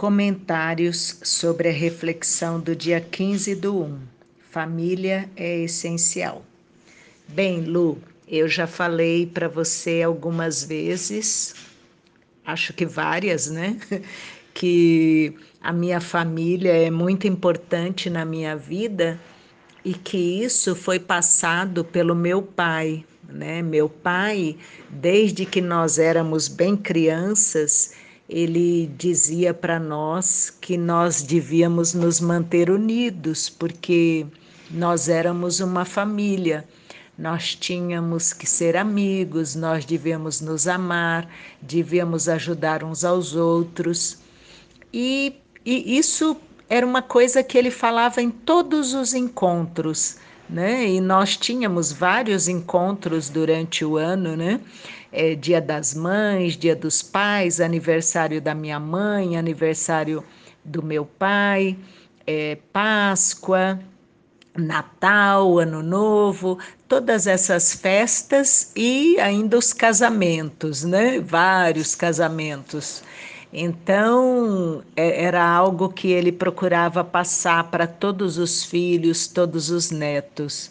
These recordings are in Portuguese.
Comentários sobre a reflexão do dia 15 do 1. Família é essencial. Bem, Lu, eu já falei para você algumas vezes, acho que várias, né? Que a minha família é muito importante na minha vida e que isso foi passado pelo meu pai, né? Meu pai, desde que nós éramos bem crianças, ele dizia para nós que nós devíamos nos manter unidos, porque nós éramos uma família. Nós tínhamos que ser amigos, nós devíamos nos amar, devíamos ajudar uns aos outros. E, e isso era uma coisa que ele falava em todos os encontros, né? E nós tínhamos vários encontros durante o ano, né? É, Dia das Mães, Dia dos Pais, aniversário da minha mãe, aniversário do meu pai, é, Páscoa, Natal, Ano Novo, todas essas festas e ainda os casamentos, né? Vários casamentos. Então, é, era algo que ele procurava passar para todos os filhos, todos os netos.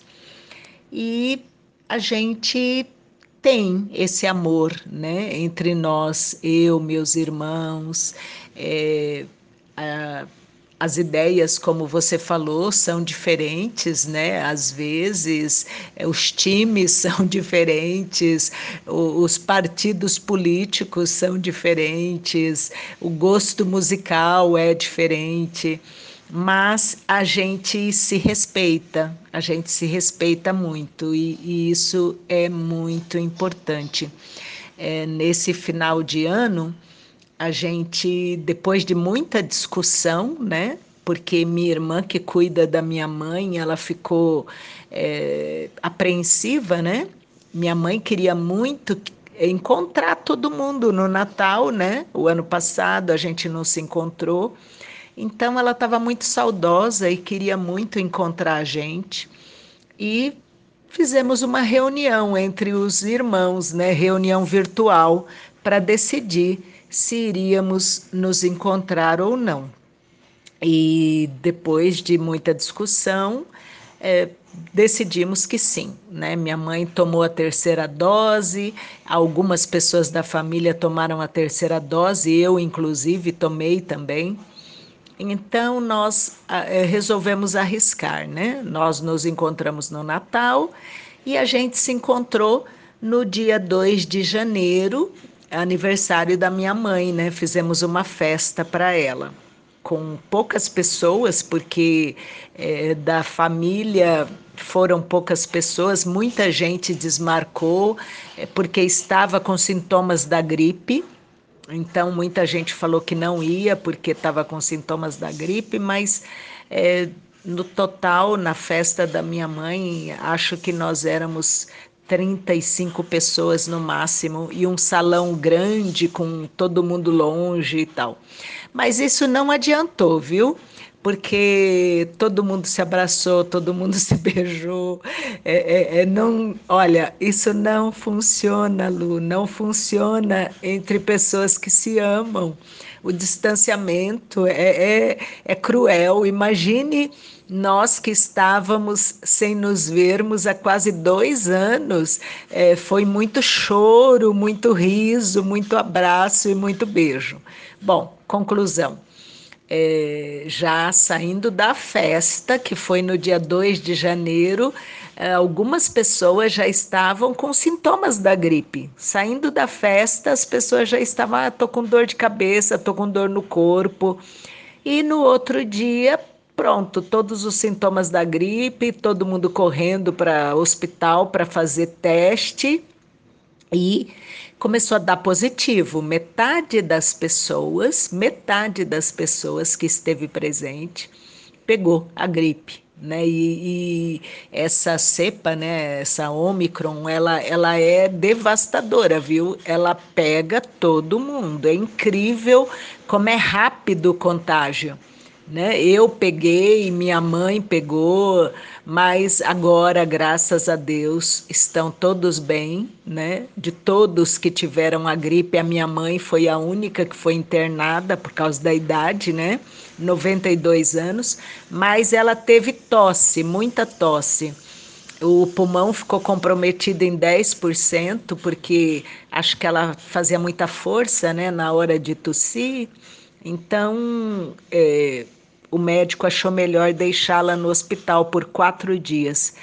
E a gente tem esse amor, né, entre nós, eu, meus irmãos, é, a, as ideias, como você falou, são diferentes, né? Às vezes, é, os times são diferentes, os partidos políticos são diferentes, o gosto musical é diferente mas a gente se respeita, a gente se respeita muito e, e isso é muito importante. É, nesse final de ano, a gente, depois de muita discussão, né? Porque minha irmã, que cuida da minha mãe, ela ficou é, apreensiva, né? Minha mãe queria muito encontrar todo mundo no Natal, né? O ano passado a gente não se encontrou. Então ela estava muito saudosa e queria muito encontrar a gente. E fizemos uma reunião entre os irmãos, né, reunião virtual, para decidir se iríamos nos encontrar ou não. E depois de muita discussão, é, decidimos que sim. Né? Minha mãe tomou a terceira dose, algumas pessoas da família tomaram a terceira dose, eu, inclusive, tomei também. Então nós eh, resolvemos arriscar, né? Nós nos encontramos no Natal e a gente se encontrou no dia 2 de janeiro, aniversário da minha mãe, né? Fizemos uma festa para ela com poucas pessoas, porque é, da família foram poucas pessoas, muita gente desmarcou é, porque estava com sintomas da gripe então, muita gente falou que não ia porque estava com sintomas da gripe, mas é, no total, na festa da minha mãe, acho que nós éramos 35 pessoas no máximo e um salão grande com todo mundo longe e tal. Mas isso não adiantou, viu? Porque todo mundo se abraçou, todo mundo se beijou. É, é, é, não, olha, isso não funciona, Lu, não funciona entre pessoas que se amam. O distanciamento é, é, é cruel. Imagine nós que estávamos sem nos vermos há quase dois anos. É, foi muito choro, muito riso, muito abraço e muito beijo. Bom, conclusão é, já saindo da festa, que foi no dia 2 de janeiro, é, algumas pessoas já estavam com sintomas da gripe. Saindo da festa, as pessoas já estavam, ah, tô com dor de cabeça, tô com dor no corpo. E no outro dia, pronto, todos os sintomas da gripe, todo mundo correndo para o hospital para fazer teste e começou a dar positivo. Metade das pessoas, metade das pessoas que esteve presente pegou a gripe. Né? E, e, essa cepa, né, essa Omicron, ela, ela é devastadora, viu? Ela pega todo mundo. É incrível como é rápido o contágio. Né? Eu peguei, minha mãe pegou, mas agora, graças a Deus, estão todos bem, né? De todos que tiveram a gripe, a minha mãe foi a única que foi internada por causa da idade, né? 92 anos, mas ela teve tosse, muita tosse. O pulmão ficou comprometido em 10%, porque acho que ela fazia muita força, né, na hora de tossir. Então, é, o médico achou melhor deixá-la no hospital por quatro dias.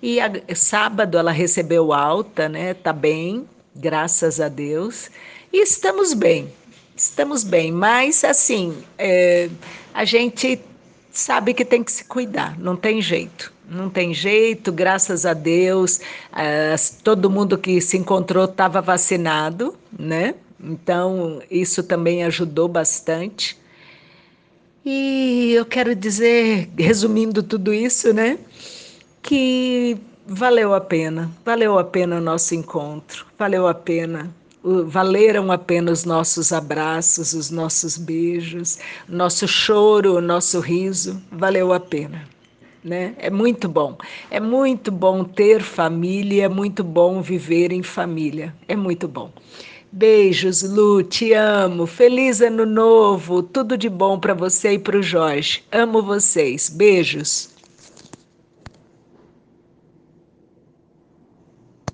E a, sábado ela recebeu alta, né? Tá bem, graças a Deus. E estamos bem, estamos bem. Mas assim, é, a gente sabe que tem que se cuidar, não tem jeito. Não tem jeito, graças a Deus, é, todo mundo que se encontrou estava vacinado, né? Então, isso também ajudou bastante. E eu quero dizer, resumindo tudo isso, né, que valeu a pena, valeu a pena o nosso encontro, valeu a pena, valeram a pena os nossos abraços, os nossos beijos, nosso choro, nosso riso, valeu a pena. Né? É muito bom. É muito bom ter família, é muito bom viver em família. É muito bom. Beijos, Lu, te amo. Feliz ano novo. Tudo de bom para você e para o Jorge. Amo vocês. Beijos.